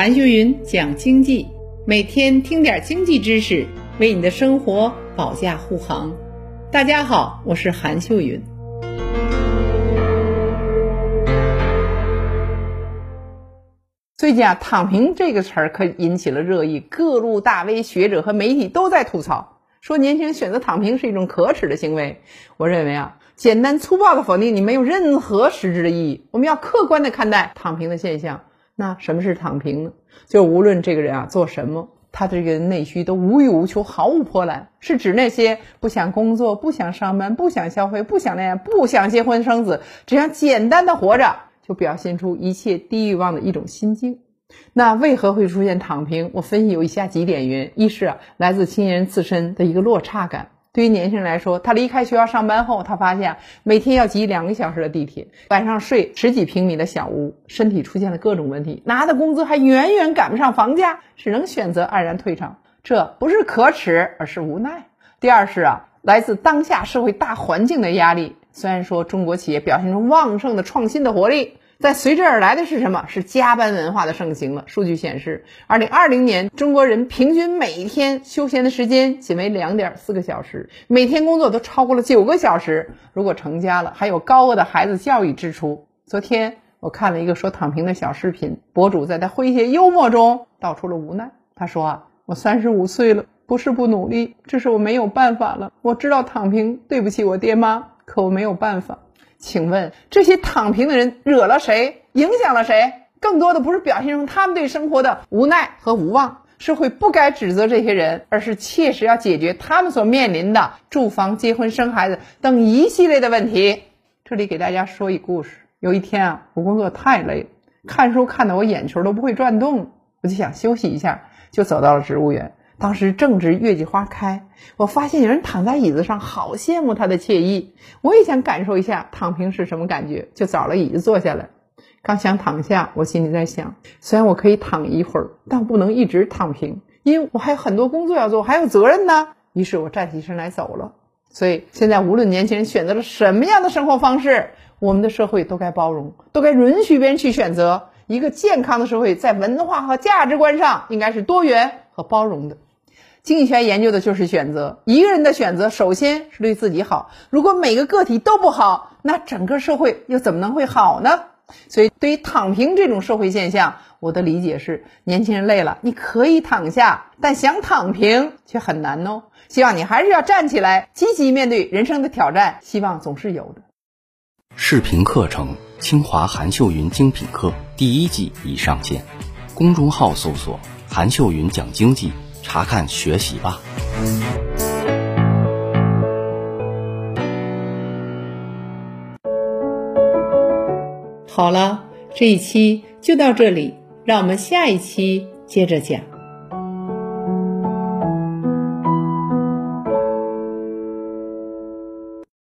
韩秀云讲经济，每天听点经济知识，为你的生活保驾护航。大家好，我是韩秀云。最近啊，“躺平”这个词儿可引起了热议，各路大 V、学者和媒体都在吐槽，说年轻人选择躺平是一种可耻的行为。我认为啊，简单粗暴的否定你没有任何实质的意义。我们要客观的看待躺平的现象。那什么是躺平呢？就无论这个人啊做什么，他的这个内需都无欲无求，毫无波澜，是指那些不想工作、不想上班、不想消费、不想恋爱、不想结婚生子，只想简单的活着，就表现出一切低欲望的一种心境。那为何会出现躺平？我分析有以下几点原因：一是，来自青年人自身的一个落差感。对于年轻人来说，他离开学校上班后，他发现每天要挤两个小时的地铁，晚上睡十几平米的小屋，身体出现了各种问题，拿的工资还远远赶不上房价，只能选择黯然退场。这不是可耻，而是无奈。第二是啊，来自当下社会大环境的压力。虽然说中国企业表现出旺盛的创新的活力。但随之而来的是什么？是加班文化的盛行了。数据显示，二零二零年中国人平均每天休闲的时间仅为两点四个小时，每天工作都超过了九个小时。如果成家了，还有高额的孩子教育支出。昨天我看了一个说躺平的小视频，博主在他诙谐幽默中道出了无奈。他说啊，我三十五岁了，不是不努力，这是我没有办法了。我知道躺平对不起我爹妈，可我没有办法。请问这些躺平的人惹了谁？影响了谁？更多的不是表现出他们对生活的无奈和无望，社会不该指责这些人，而是切实要解决他们所面临的住房、结婚、生孩子等一系列的问题。这里给大家说一故事。有一天啊，我工作太累了，看书看得我眼球都不会转动，我就想休息一下，就走到了植物园。当时正值月季花开，我发现有人躺在椅子上，好羡慕他的惬意。我也想感受一下躺平是什么感觉，就找了椅子坐下来。刚想躺下，我心里在想：虽然我可以躺一会儿，但不能一直躺平，因为我还有很多工作要做，我还有责任呢。于是我站起身来走了。所以现在，无论年轻人选择了什么样的生活方式，我们的社会都该包容，都该允许别人去选择。一个健康的社会，在文化和价值观上应该是多元和包容的。经济学研究的就是选择。一个人的选择，首先是对自己好。如果每个个体都不好，那整个社会又怎么能会好呢？所以，对于躺平这种社会现象，我的理解是：年轻人累了，你可以躺下，但想躺平却很难哦。希望你还是要站起来，积极面对人生的挑战。希望总是有的。视频课程《清华韩秀云精品课》第一季已上线，公众号搜索“韩秀云讲经济”。查看学习吧。好了，这一期就到这里，让我们下一期接着讲。